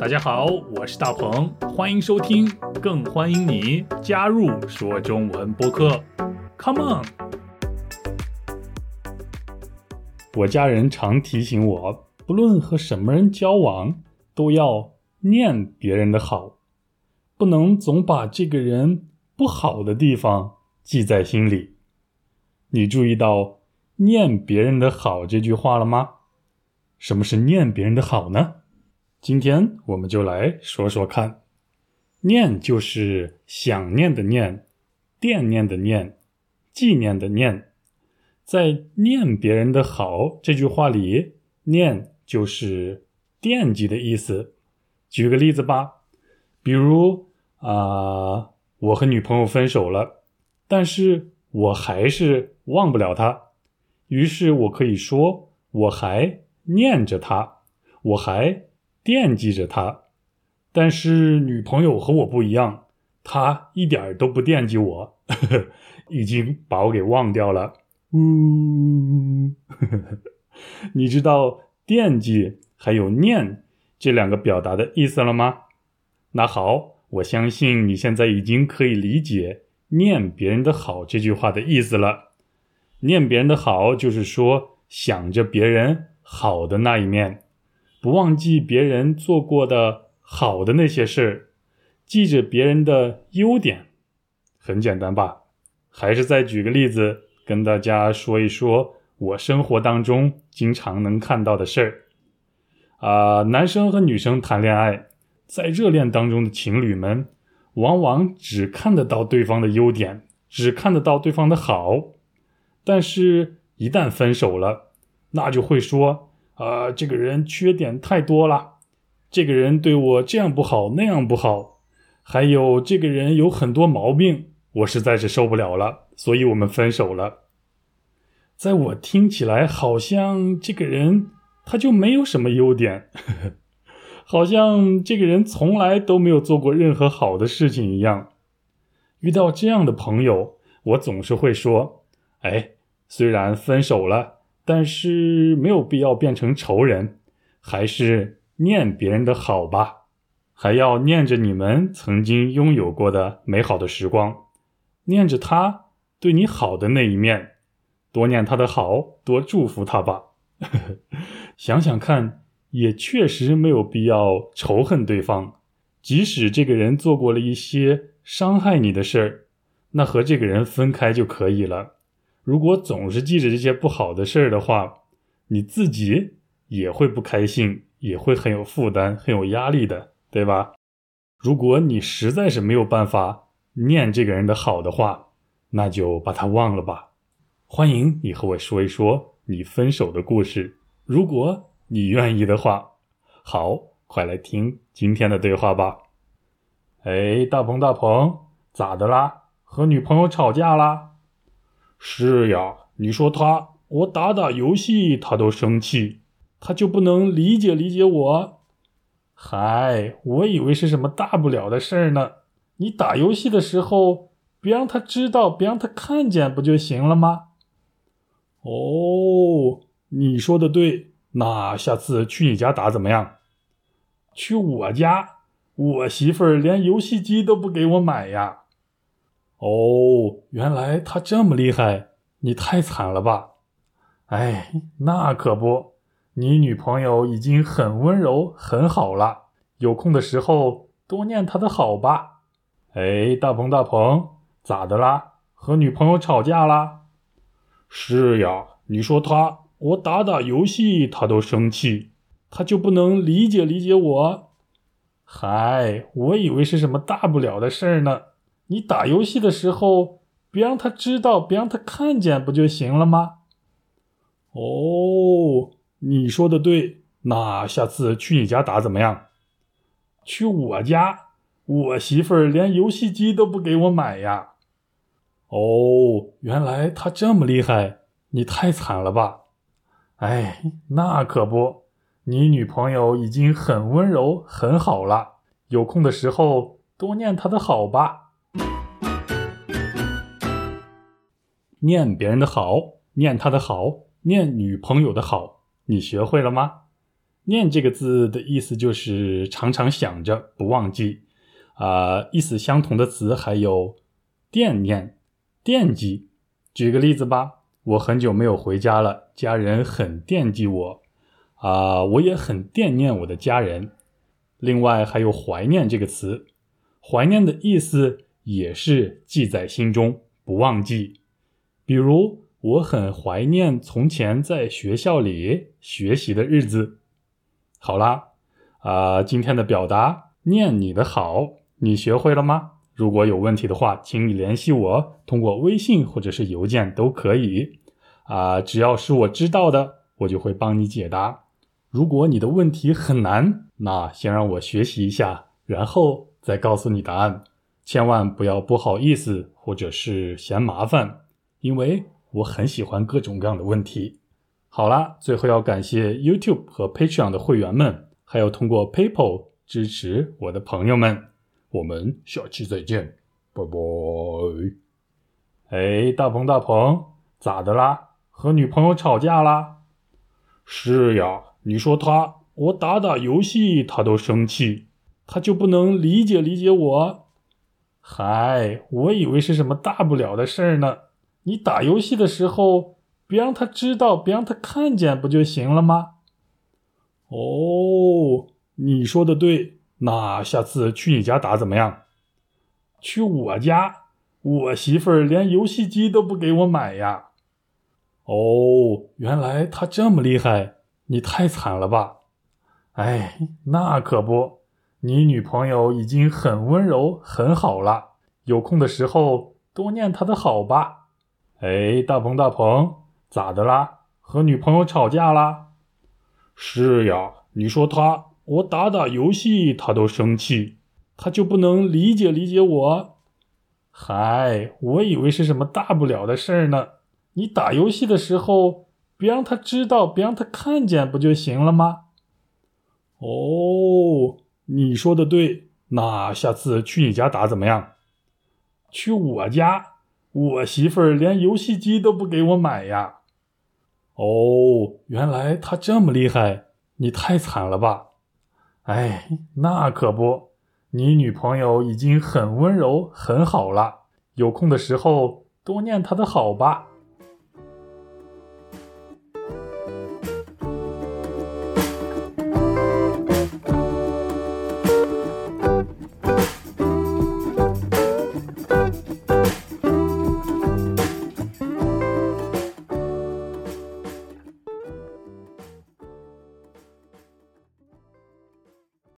大家好，我是大鹏，欢迎收听，更欢迎你加入说中文播客。Come on！我家人常提醒我，不论和什么人交往，都要念别人的好，不能总把这个人不好的地方记在心里。你注意到“念别人的好”这句话了吗？什么是念别人的好呢？今天我们就来说说看，念就是想念的念，惦念的念，纪念的念。在念别人的好这句话里，念就是惦记的意思。举个例子吧，比如啊，我和女朋友分手了，但是我还是忘不了她，于是我可以说我还念着她，我还。惦记着他，但是女朋友和我不一样，她一点都不惦记我，呵 呵已经把我给忘掉了。呜，你知道惦记还有念这两个表达的意思了吗？那好，我相信你现在已经可以理解“念别人的好”这句话的意思了。念别人的好，就是说想着别人好的那一面。不忘记别人做过的好的那些事儿，记着别人的优点，很简单吧？还是再举个例子，跟大家说一说我生活当中经常能看到的事儿。啊，男生和女生谈恋爱，在热恋当中的情侣们，往往只看得到对方的优点，只看得到对方的好，但是一旦分手了，那就会说。啊，这个人缺点太多了，这个人对我这样不好那样不好，还有这个人有很多毛病，我实在是受不了了，所以我们分手了。在我听起来，好像这个人他就没有什么优点呵呵，好像这个人从来都没有做过任何好的事情一样。遇到这样的朋友，我总是会说：“哎，虽然分手了。”但是没有必要变成仇人，还是念别人的好吧，还要念着你们曾经拥有过的美好的时光，念着他对你好的那一面，多念他的好，多祝福他吧。想想看，也确实没有必要仇恨对方，即使这个人做过了一些伤害你的事儿，那和这个人分开就可以了。如果总是记着这些不好的事儿的话，你自己也会不开心，也会很有负担、很有压力的，对吧？如果你实在是没有办法念这个人的好的话，那就把他忘了吧。欢迎你和我说一说你分手的故事，如果你愿意的话。好，快来听今天的对话吧。哎，大鹏，大鹏，咋的啦？和女朋友吵架啦？是呀，你说他，我打打游戏他都生气，他就不能理解理解我？嗨，我以为是什么大不了的事儿呢。你打游戏的时候，别让他知道，别让他看见，不就行了吗？哦，你说的对，那下次去你家打怎么样？去我家，我媳妇儿连游戏机都不给我买呀。哦，原来他这么厉害，你太惨了吧？哎，那可不，你女朋友已经很温柔很好了，有空的时候多念她的好吧。哎，大鹏大鹏，咋的啦？和女朋友吵架啦？是呀，你说他，我打打游戏他都生气，他就不能理解理解我？嗨，我以为是什么大不了的事儿呢。你打游戏的时候，别让他知道，别让他看见，不就行了吗？哦，你说的对，那下次去你家打怎么样？去我家，我媳妇儿连游戏机都不给我买呀。哦，原来他这么厉害，你太惨了吧？哎，那可不，你女朋友已经很温柔很好了，有空的时候多念她的好吧。念别人的好，念他的好，念女朋友的好，你学会了吗？念这个字的意思就是常常想着，不忘记。啊，意思相同的词还有惦念、惦记。举个例子吧，我很久没有回家了，家人很惦记我。啊，我也很惦念我的家人。另外还有怀念这个词，怀念的意思也是记在心中，不忘记。比如，我很怀念从前在学校里学习的日子。好啦，啊，今天的表达念你的好，你学会了吗？如果有问题的话，请你联系我，通过微信或者是邮件都可以。啊，只要是我知道的，我就会帮你解答。如果你的问题很难，那先让我学习一下，然后再告诉你答案。千万不要不好意思或者是嫌麻烦，因为我很喜欢各种各样的问题。好啦，最后要感谢 YouTube 和 Patreon 的会员们，还有通过 PayPal 支持我的朋友们。我们下期再见，拜拜。哎，大鹏大鹏，咋的啦？和女朋友吵架啦？是呀。你说他，我打打游戏他都生气，他就不能理解理解我？嗨，我以为是什么大不了的事儿呢。你打游戏的时候，别让他知道，别让他看见，不就行了吗？哦，你说的对，那下次去你家打怎么样？去我家，我媳妇儿连游戏机都不给我买呀。哦，原来他这么厉害。你太惨了吧！哎，那可不，你女朋友已经很温柔很好了。有空的时候多念她的好吧。哎，大鹏大鹏，咋的啦？和女朋友吵架啦？是呀，你说他，我打打游戏他都生气，他就不能理解理解我？嗨，我以为是什么大不了的事儿呢。你打游戏的时候。别让他知道，别让他看见，不就行了吗？哦，你说的对，那下次去你家打怎么样？去我家，我媳妇儿连游戏机都不给我买呀。哦，原来他这么厉害，你太惨了吧？哎，那可不，你女朋友已经很温柔很好了。有空的时候多念她的好吧。